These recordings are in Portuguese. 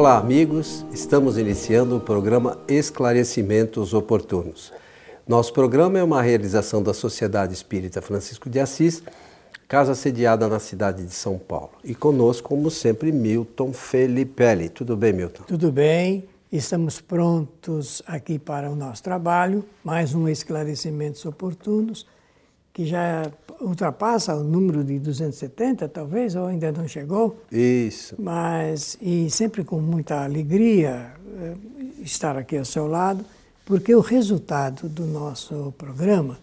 Olá, amigos. Estamos iniciando o programa Esclarecimentos Oportunos. Nosso programa é uma realização da Sociedade Espírita Francisco de Assis, casa sediada na cidade de São Paulo. E conosco, como sempre, Milton Felipelli. Tudo bem, Milton? Tudo bem. Estamos prontos aqui para o nosso trabalho. Mais um Esclarecimentos Oportunos que já ultrapassa o número de 270, talvez, ou ainda não chegou. Isso. Mas, e sempre com muita alegria eh, estar aqui ao seu lado, porque o resultado do nosso programa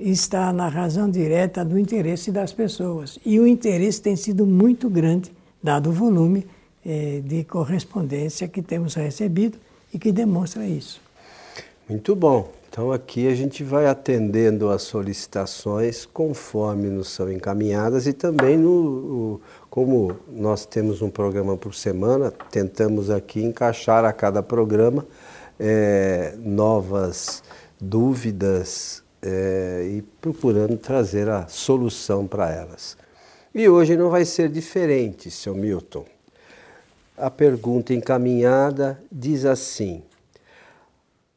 está na razão direta do interesse das pessoas. E o interesse tem sido muito grande, dado o volume eh, de correspondência que temos recebido e que demonstra isso. Muito bom. Então aqui a gente vai atendendo as solicitações conforme nos são encaminhadas e também no, como nós temos um programa por semana, tentamos aqui encaixar a cada programa é, novas dúvidas é, e procurando trazer a solução para elas. E hoje não vai ser diferente, seu Milton. A pergunta encaminhada diz assim: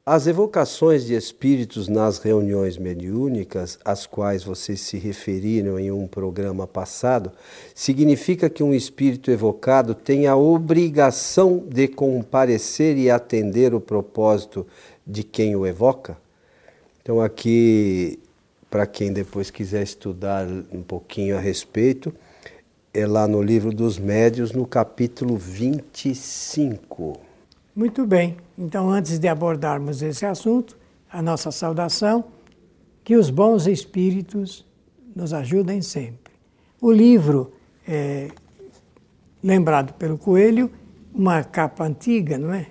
as evocações de espíritos nas reuniões mediúnicas, às quais vocês se referiram em um programa passado, significa que um espírito evocado tem a obrigação de comparecer e atender o propósito de quem o evoca? Então, aqui, para quem depois quiser estudar um pouquinho a respeito, é lá no livro dos Médios, no capítulo 25. Muito bem. Então, antes de abordarmos esse assunto, a nossa saudação, que os bons espíritos nos ajudem sempre. O livro, é, lembrado pelo Coelho, uma capa antiga, não é?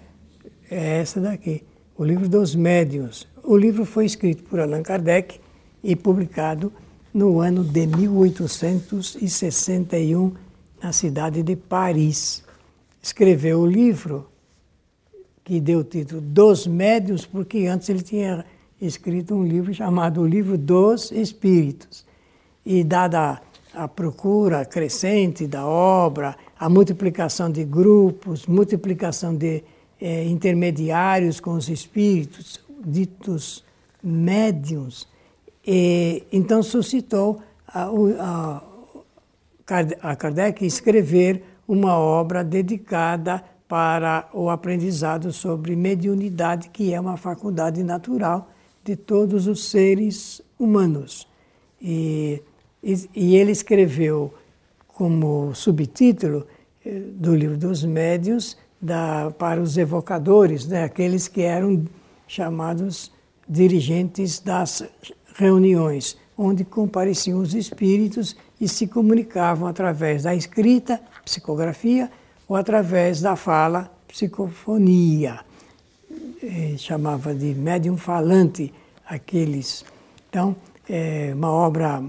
É essa daqui, o livro dos médiuns. O livro foi escrito por Allan Kardec e publicado no ano de 1861 na cidade de Paris. Escreveu o livro que deu o título Dos Médios, porque antes ele tinha escrito um livro chamado O Livro dos Espíritos. E dada a procura crescente da obra, a multiplicação de grupos, multiplicação de eh, intermediários com os espíritos, ditos médiums, e, então suscitou a, a, a Kardec escrever uma obra dedicada para o aprendizado sobre mediunidade, que é uma faculdade natural de todos os seres humanos. E, e, e ele escreveu como subtítulo eh, do livro dos médios da, para os evocadores, né, aqueles que eram chamados dirigentes das reuniões, onde compareciam os espíritos e se comunicavam através da escrita, psicografia, ou através da fala, psicofonia. E chamava de médium falante aqueles. Então, é uma obra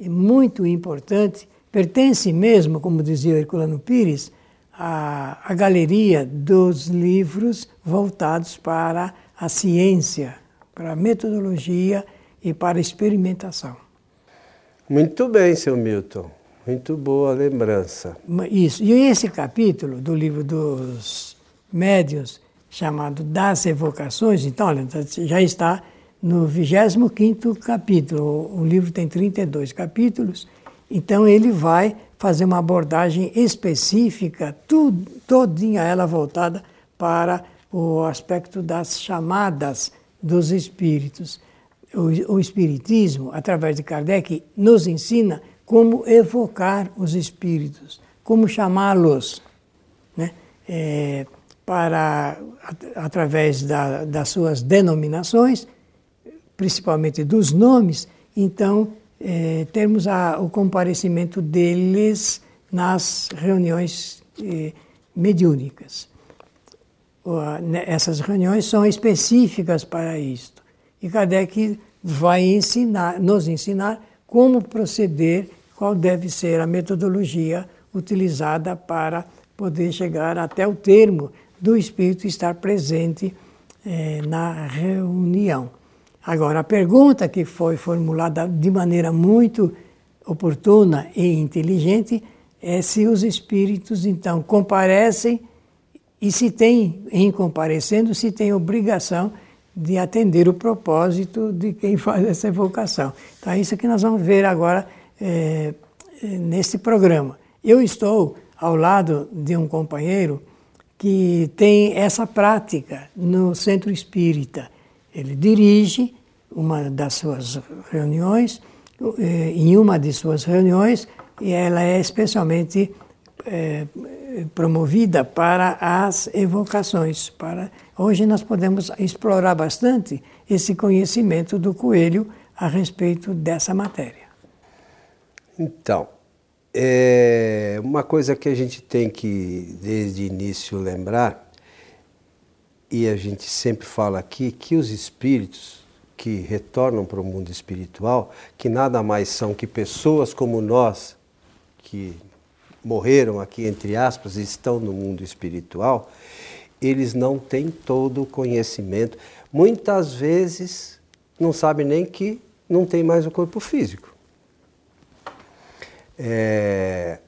muito importante, pertence mesmo, como dizia Herculano Pires, à, à galeria dos livros voltados para a ciência, para a metodologia e para a experimentação. Muito bem, seu Milton. Muito boa lembrança. Isso. E esse capítulo do livro dos médios, chamado Das Evocações, então, olha, já está no 25 capítulo. O livro tem 32 capítulos, então ele vai fazer uma abordagem específica, tudo, todinha ela voltada para o aspecto das chamadas dos espíritos. O, o Espiritismo, através de Kardec, nos ensina como evocar os espíritos, como chamá-los, né? É, para, através da, das suas denominações, principalmente dos nomes, então é, termos a, o comparecimento deles nas reuniões é, mediúnicas. Né, essas reuniões são específicas para isto. E Kardec vai ensinar, nos ensinar como proceder qual deve ser a metodologia utilizada para poder chegar até o termo do espírito estar presente eh, na reunião. Agora, a pergunta que foi formulada de maneira muito oportuna e inteligente é se os espíritos então comparecem e se tem, em comparecendo, se tem obrigação de atender o propósito de quem faz essa evocação. Então, é isso que nós vamos ver agora é, neste programa. Eu estou ao lado de um companheiro que tem essa prática no centro espírita. Ele dirige uma das suas reuniões, eh, em uma de suas reuniões, e ela é especialmente é, promovida para as evocações. Para hoje nós podemos explorar bastante esse conhecimento do coelho a respeito dessa matéria. Então, é uma coisa que a gente tem que, desde o início, lembrar, e a gente sempre fala aqui, que os espíritos que retornam para o mundo espiritual, que nada mais são que pessoas como nós, que morreram aqui, entre aspas, e estão no mundo espiritual, eles não têm todo o conhecimento. Muitas vezes não sabem nem que não tem mais o corpo físico. É,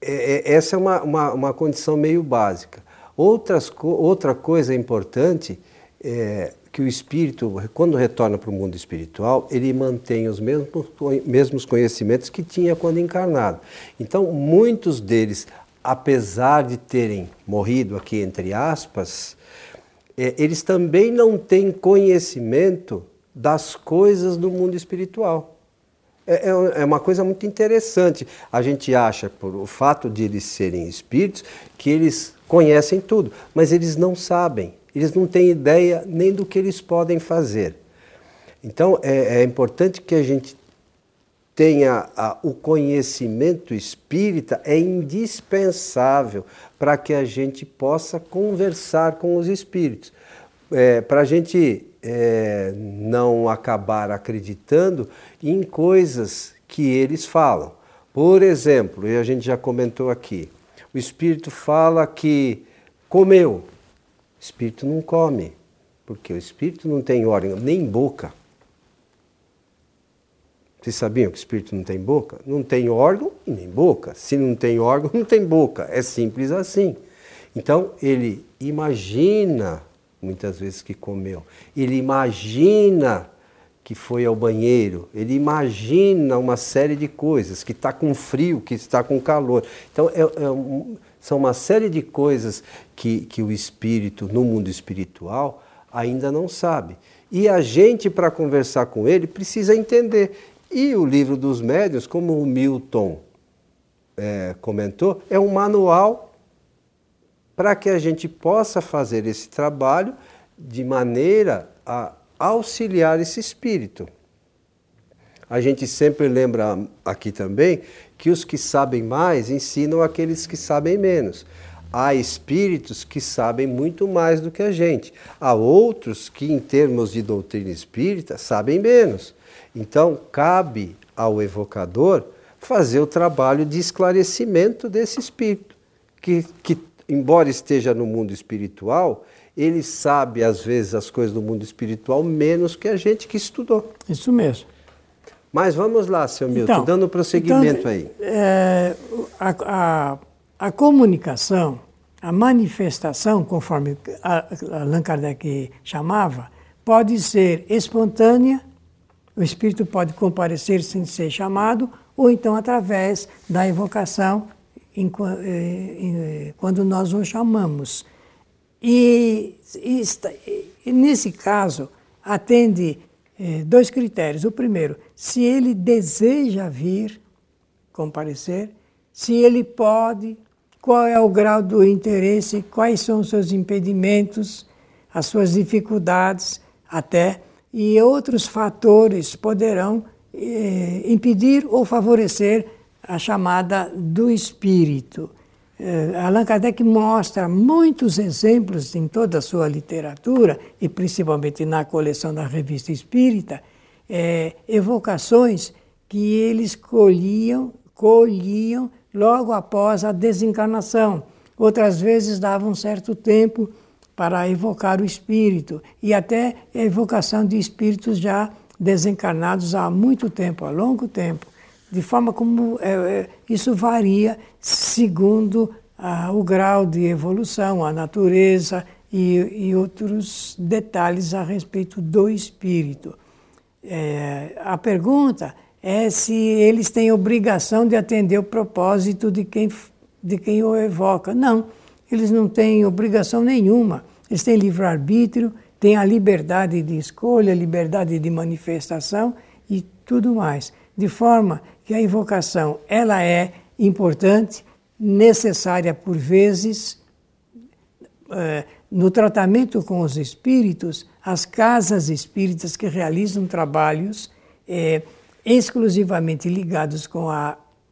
é, é, essa é uma, uma, uma, condição meio básica. Outras, outra coisa importante é que o espírito, quando retorna para o mundo espiritual, ele mantém os mesmos, mesmos conhecimentos que tinha quando encarnado. Então, muitos deles, apesar de terem morrido aqui, entre aspas, é, eles também não têm conhecimento das coisas do mundo espiritual. É, é, é uma coisa muito interessante. A gente acha, por o fato de eles serem espíritos, que eles conhecem tudo, mas eles não sabem, eles não têm ideia nem do que eles podem fazer. Então é, é importante que a gente tenha a, o conhecimento espírita, é indispensável para que a gente possa conversar com os espíritos. É, para a gente é, não acabar acreditando em coisas que eles falam. Por exemplo, e a gente já comentou aqui, o espírito fala que comeu. O espírito não come, porque o espírito não tem órgão, nem boca. Vocês sabiam que o espírito não tem boca? Não tem órgão e nem boca. Se não tem órgão, não tem boca. É simples assim. Então, ele imagina muitas vezes que comeu. Ele imagina que foi ao banheiro, ele imagina uma série de coisas, que está com frio, que está com calor. Então, é, é são uma série de coisas que, que o espírito, no mundo espiritual, ainda não sabe. E a gente, para conversar com ele, precisa entender. E o livro dos médios, como o Milton é, comentou, é um manual para que a gente possa fazer esse trabalho de maneira a auxiliar esse espírito. A gente sempre lembra aqui também que os que sabem mais ensinam aqueles que sabem menos. Há espíritos que sabem muito mais do que a gente. Há outros que, em termos de doutrina espírita, sabem menos. Então, cabe ao evocador fazer o trabalho de esclarecimento desse espírito, que, que embora esteja no mundo espiritual, ele sabe, às vezes, as coisas do mundo espiritual menos que a gente que estudou. Isso mesmo. Mas vamos lá, seu Milton, então, dando prosseguimento então, aí. É, a, a, a, comunicação, a manifestação, conforme Allan Kardec chamava, pode ser espontânea, o espírito pode comparecer sem ser chamado, ou então através da evocação, em, em, quando nós o chamamos. E, e, e nesse caso, atende eh, dois critérios. O primeiro, se ele deseja vir comparecer, se ele pode, qual é o grau do interesse, quais são os seus impedimentos, as suas dificuldades, até, e outros fatores poderão eh, impedir ou favorecer a chamada do espírito. Uh, Allan Kardec mostra muitos exemplos em toda a sua literatura, e principalmente na coleção da Revista Espírita, é, evocações que eles colhiam, colhiam logo após a desencarnação. Outras vezes davam um certo tempo para evocar o espírito, e até a evocação de espíritos já desencarnados há muito tempo, há longo tempo de forma como é, é, isso varia segundo ah, o grau de evolução, a natureza e, e, outros detalhes a respeito do espírito. É, a pergunta é se eles têm obrigação de atender o propósito de quem, de quem o evoca. Não, eles não têm obrigação nenhuma. Eles têm livre-arbítrio, têm a liberdade de escolha, liberdade de manifestação e tudo mais. De forma que a invocação ela é importante, necessária por vezes, é, no tratamento com os espíritos, as casas espíritas que realizam trabalhos é, exclusivamente ligados com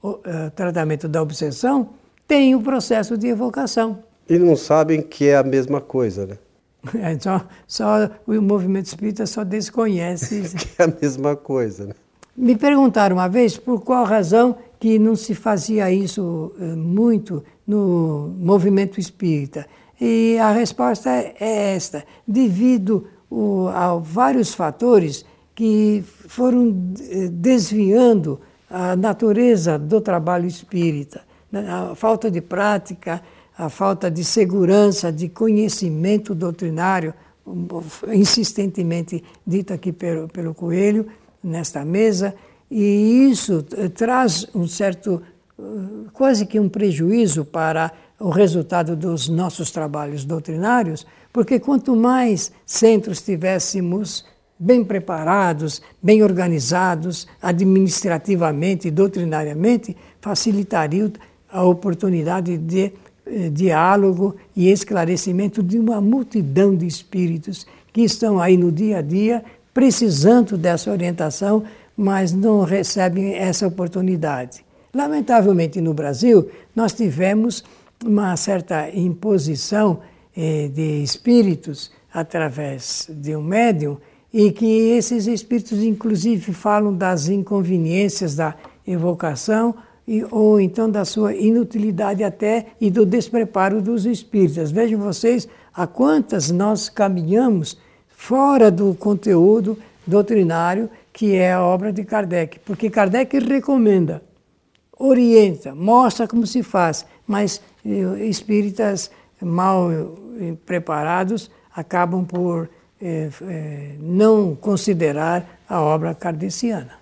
o tratamento da obsessão têm o processo de evocação. E não sabem que é a mesma coisa, né? É, só, só o movimento espírita só desconhece. que é a mesma coisa, né? Me perguntaram uma vez por qual razão que não se fazia isso eh, muito no movimento espírita. E a resposta é, esta: devido a vários fatores que foram eh, desviando a natureza do trabalho espírita. Né? A falta de prática, a falta de segurança, de conhecimento doutrinário, insistentemente dito aqui pelo, pelo Coelho, nesta mesa, e isso eh, traz um certo, eh, quase que um prejuízo para o resultado dos nossos trabalhos doutrinários, porque quanto mais centros tivéssemos bem preparados, bem organizados, administrativamente e doutrinariamente, facilitaria a oportunidade de eh, diálogo e esclarecimento de uma multidão de espíritos que estão aí no dia a dia precisando dessa orientação, mas não recebem essa oportunidade. Lamentavelmente, no Brasil, nós tivemos uma certa imposição eh, de espíritos através de um médium e que esses espíritos, inclusive, falam das inconveniências da evocação e, ou então da sua inutilidade até e do despreparo dos espíritos. Vejam vocês a quantas nós caminhamos fora do conteúdo doutrinário que é a obra de Kardec, porque Kardec recomenda, orienta, mostra como se faz, mas eh, espíritas mal eh, preparados acabam por é, não considerar a obra kardeciana.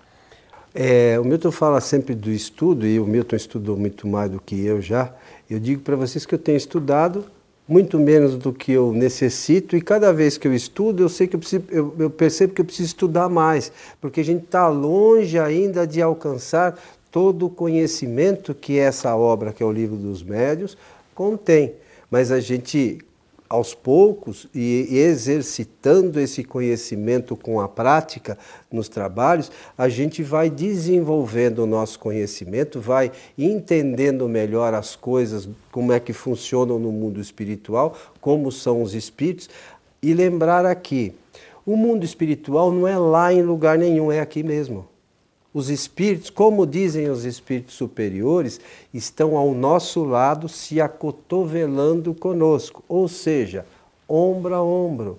É, o Milton fala sempre do estudo, e o Milton estudou muito mais do que eu já. Eu digo para vocês que eu tenho estudado muito menos do que eu necessito, e cada vez que eu estudo, eu sei que eu, preciso, eu, eu percebo que eu preciso estudar mais, porque a gente está longe ainda de alcançar todo o conhecimento que essa obra, que é o livro dos médios, contém. Mas a gente aos poucos e exercitando esse conhecimento com a prática nos trabalhos, a gente vai desenvolvendo o nosso conhecimento, vai entendendo melhor as coisas, como é que funcionam no mundo espiritual, como são os espíritos, e lembrar aqui, o mundo espiritual não é lá em lugar nenhum, é aqui mesmo. Os espíritos, como dizem os espíritos superiores, estão ao nosso lado se acotovelando conosco, ou seja, ombro a ombro.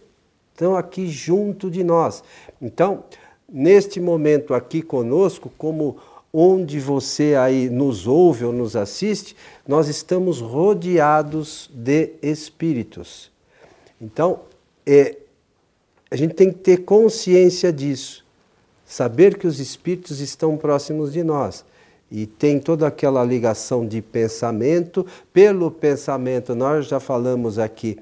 Estão aqui junto de nós. Então, neste momento aqui conosco, como onde você aí nos ouve ou nos assiste, nós estamos rodeados de espíritos. Então, é, a gente tem que ter consciência disso saber que os espíritos estão próximos de nós. E tem toda aquela ligação de pensamento. Pelo pensamento, nós já falamos aqui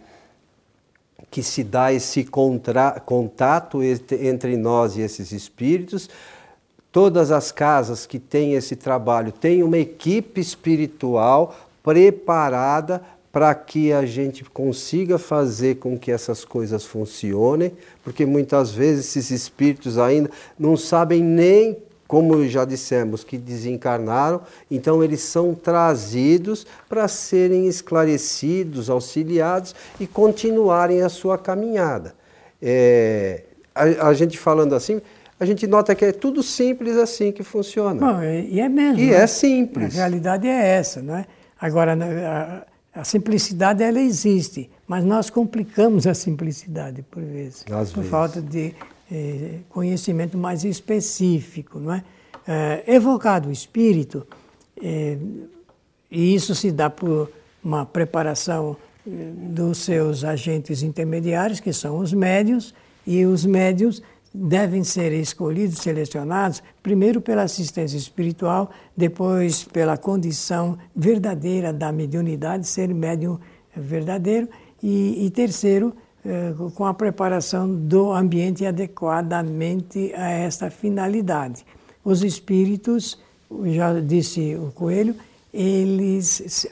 que se dá esse contato entre nós e esses espíritos. Todas as casas que têm esse trabalho têm uma equipe espiritual preparada para que a gente consiga fazer com que essas coisas funcionem, porque muitas vezes esses espíritos ainda não sabem nem, como já dissemos, que desencarnaram, então eles são trazidos para serem esclarecidos, auxiliados e continuarem a sua caminhada. É, a, a gente falando assim, a gente nota que é tudo simples assim que funciona. Bom, e é mesmo. E né? é simples. A realidade é essa, não é? Agora, a, simplicidade ela existe, mas nós complicamos a simplicidade por vezes, Às por vezes. falta de eh, conhecimento mais específico, não é? Eh, evocado o espírito, eh, e isso se dá por uma preparação eh, dos seus agentes intermediários, que são os médios, e os médios devem ser escolhidos, selecionados, primeiro pela assistência espiritual, depois pela condição verdadeira da mediunidade, ser médium verdadeiro, e, e terceiro, eh, com a preparação do ambiente adequadamente a esta finalidade. Os espíritos, já disse o Coelho, eles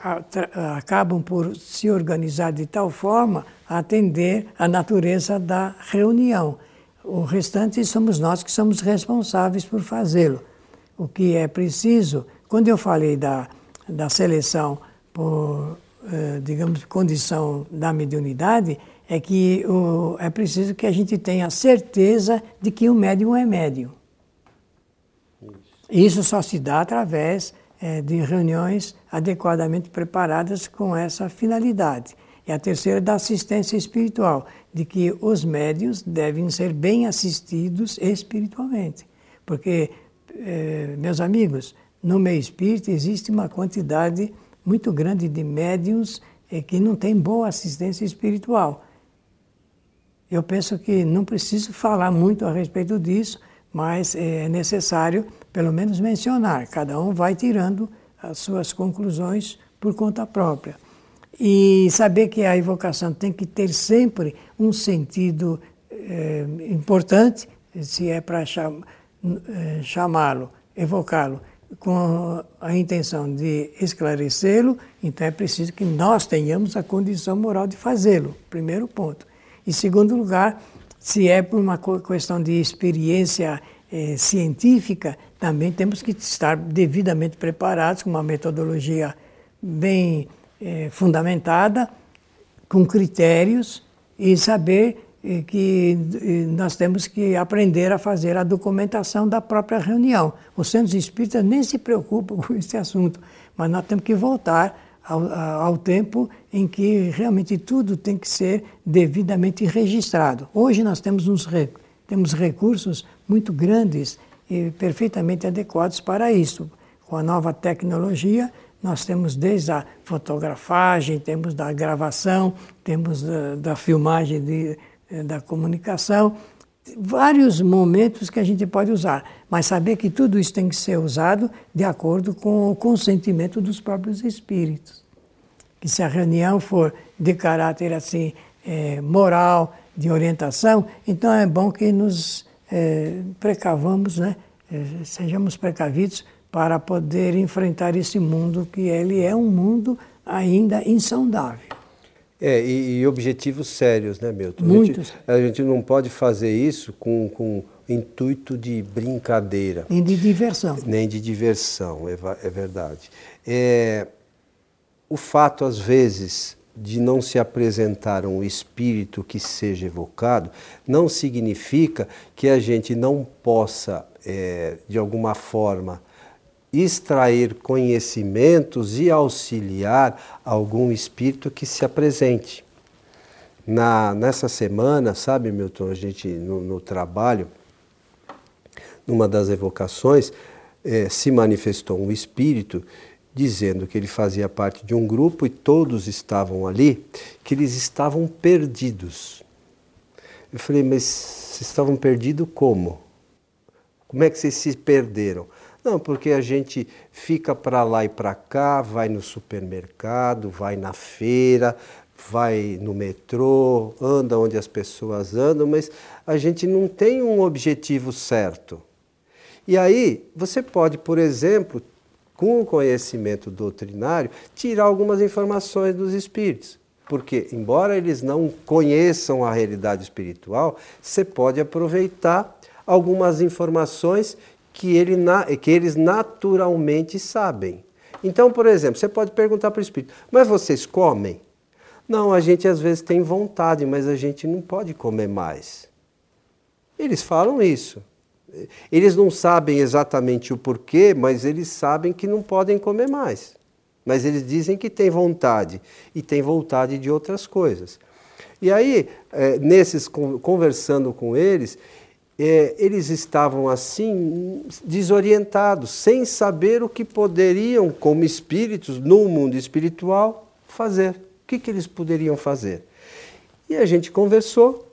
acabam por se organizar de tal forma a atender a natureza da reunião. O restante somos nós que somos responsáveis por fazê-lo. O que é preciso, quando eu falei da, da seleção por, eh, digamos, condição da mediunidade, é que o, é preciso que a gente tenha certeza de que o médium é médium. Isso, só se dá através eh, de reuniões adequadamente preparadas com essa finalidade. E a terceira da assistência espiritual, de que os médios devem ser bem assistidos espiritualmente. Porque, eh, meus amigos, no meio espírita existe uma quantidade muito grande de médiums eh, que não têm boa assistência espiritual. Eu penso que não preciso falar muito a respeito disso, mas é necessário, pelo menos, mencionar. Cada um vai tirando as suas conclusões por conta própria. E saber que a evocação tem que ter sempre um sentido é, importante, se é para é, chamá-lo, evocá-lo com a intenção de esclarecê-lo, então é preciso que nós tenhamos a condição moral de fazê-lo, primeiro ponto. Em segundo lugar, se é por uma questão de experiência é, científica, também temos que estar devidamente preparados com uma metodologia bem é, fundamentada, com critérios e saber é, que nós temos que aprender a fazer a documentação da própria reunião. Os centros espíritas nem se preocupam com esse assunto, mas nós temos que voltar ao, ao, tempo em que realmente tudo tem que ser devidamente registrado. Hoje nós temos, uns, temos recursos muito grandes e perfeitamente adequados para isso. Com a nova tecnologia, nós temos desde a fotografagem, temos da gravação, temos da, da filmagem de, eh, da comunicação, vários momentos que a gente pode usar, mas saber que tudo isso tem que ser usado de acordo com o consentimento dos próprios espíritos. Que se a reunião for de caráter assim é, moral, de orientação, então é bom que nos é, precavamos, né? É, sejamos precavidos para poder enfrentar esse mundo que ele é um mundo ainda insondável. É, e, e objetivos sérios, né, Milton? Muitos. A gente, a gente não pode fazer isso com, com intuito de brincadeira. Nem de diversão. Nem de diversão, é, é verdade. É, o fato, às vezes, de não se apresentar um espírito que seja evocado, não significa que a gente não possa, é, de alguma forma, extrair conhecimentos e auxiliar algum espírito que se apresente. Na, nessa semana, sabe, Milton, a gente no, no trabalho, numa das evocações, eh, se manifestou um espírito dizendo que ele fazia parte de um grupo e todos estavam ali, que eles estavam perdidos. Eu falei, mas vocês estavam perdidos como? Como é que vocês se perderam? Não, porque a gente fica para lá e para cá, vai no supermercado, vai na feira, vai no metrô, anda onde as pessoas andam, mas a gente não tem um objetivo certo. E aí, você pode, por exemplo, com o conhecimento doutrinário, tirar algumas informações dos espíritos. Porque, embora eles não conheçam a realidade espiritual, você pode aproveitar algumas informações que, ele, que eles naturalmente sabem. Então, por exemplo, você pode perguntar para o espírito: mas vocês comem? Não, a gente às vezes tem vontade, mas a gente não pode comer mais. Eles falam isso. Eles não sabem exatamente o porquê, mas eles sabem que não podem comer mais. Mas eles dizem que têm vontade e têm vontade de outras coisas. E aí, é, nesses conversando com eles, é, eles estavam assim desorientados, sem saber o que poderiam, como espíritos no mundo espiritual, fazer. O que, que eles poderiam fazer? E a gente conversou,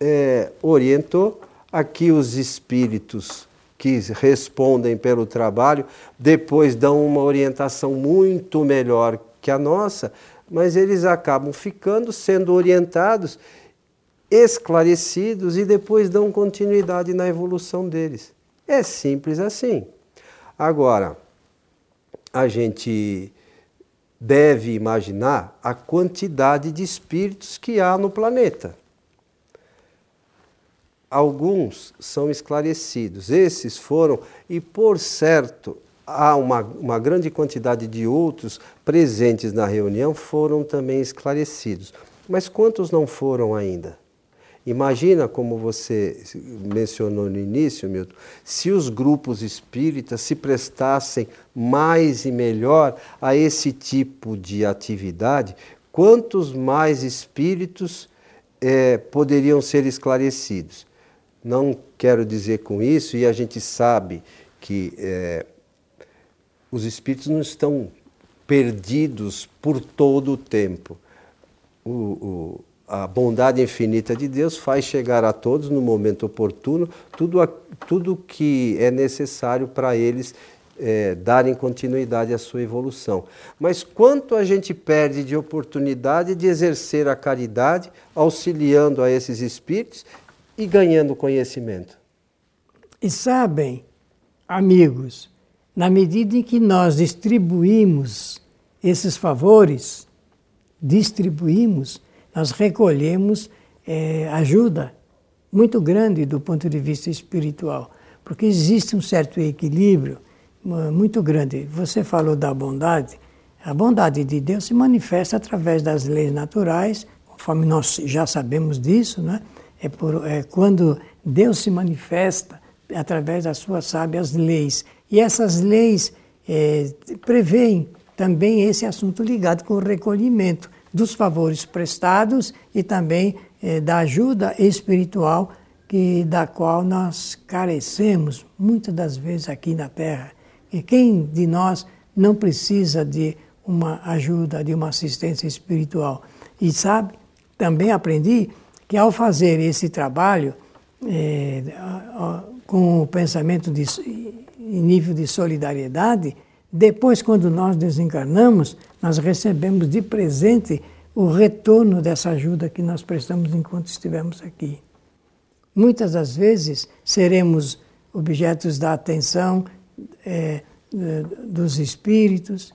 é, orientou. Aqui os espíritos que respondem pelo trabalho depois dão uma orientação muito melhor que a nossa, mas eles acabam ficando sendo orientados, esclarecidos e depois dão continuidade na evolução deles. É simples assim. Agora, a gente deve imaginar a quantidade de espíritos que há no planeta. Alguns são esclarecidos, esses foram, e por certo, há uma, uma grande quantidade de outros presentes na reunião foram também esclarecidos. Mas quantos não foram ainda? Imagina, como você mencionou no início, Milton, se os grupos espíritas se prestassem mais e melhor a esse tipo de atividade, quantos mais espíritos é, poderiam ser esclarecidos? Não quero dizer com isso, e a gente sabe que é, os espíritos não estão perdidos por todo o tempo. O, o, a bondade infinita de Deus faz chegar a todos no momento oportuno tudo, a, tudo que é necessário para eles é, darem continuidade à sua evolução. Mas quanto a gente perde de oportunidade de exercer a caridade, auxiliando a esses espíritos e ganhando conhecimento? E sabem, amigos, na medida em que nós distribuímos esses favores, distribuímos, nós recolhemos é, ajuda muito grande do ponto de vista espiritual, porque existe um certo equilíbrio muito grande. Você falou da bondade, a bondade de Deus se manifesta através das leis naturais, conforme nós já sabemos disso, né? É, por, é quando Deus se manifesta através das suas sábias leis. E essas leis é, prevêem também esse assunto ligado com o recolhimento dos favores prestados e também eh, da ajuda espiritual que, da qual nós carecemos muitas das vezes aqui na Terra. E quem de nós não precisa de uma ajuda, de uma assistência espiritual? E sabe, também aprendi que ao fazer esse trabalho eh, com o pensamento de, em nível de solidariedade, depois, quando nós desencarnamos, nós recebemos de presente o retorno dessa ajuda que nós prestamos enquanto estivemos aqui. Muitas das vezes seremos objetos da atenção é, dos espíritos,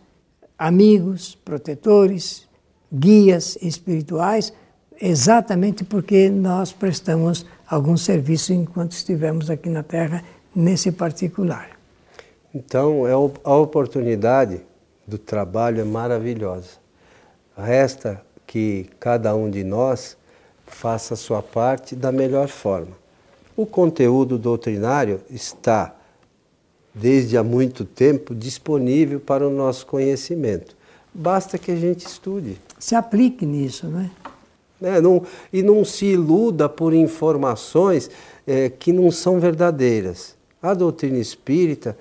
amigos, protetores, guias espirituais, exatamente porque nós prestamos algum serviço enquanto estivemos aqui na Terra, nesse particular. Então, é a oportunidade do trabalho é maravilhosa. Resta que cada um de nós faça a sua parte da melhor forma. O conteúdo doutrinário está, desde há muito tempo, disponível para o nosso conhecimento. Basta que a gente estude. Se aplique nisso, né? É, não, e não se iluda por informações é, que não são verdadeiras. A doutrina espírita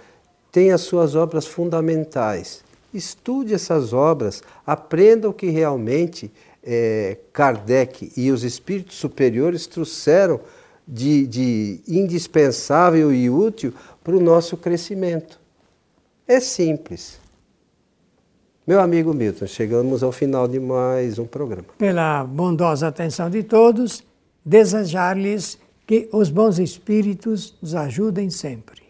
tem as suas obras fundamentais. Estude essas obras, aprenda o que realmente é, Kardec e os espíritos superiores trouxeram de, de indispensável e útil para o nosso crescimento. É simples. Meu amigo Milton, chegamos ao final de mais um programa. Pela bondosa atenção de todos, desejar-lhes que os bons espíritos nos ajudem sempre.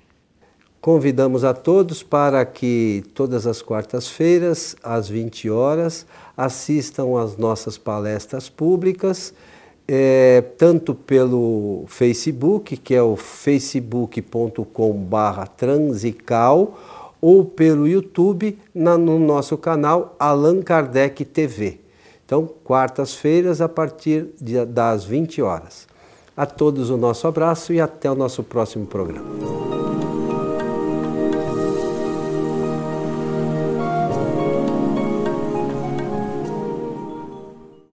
Convidamos a todos para que todas as quartas-feiras, às 20 horas, assistam às nossas palestras públicas, é, tanto pelo Facebook, que é o facebook.com.br transical, ou pelo YouTube, na, no nosso canal Allan Kardec TV. Então, quartas-feiras, a partir de, das 20 horas. A todos o nosso abraço e até o nosso próximo programa.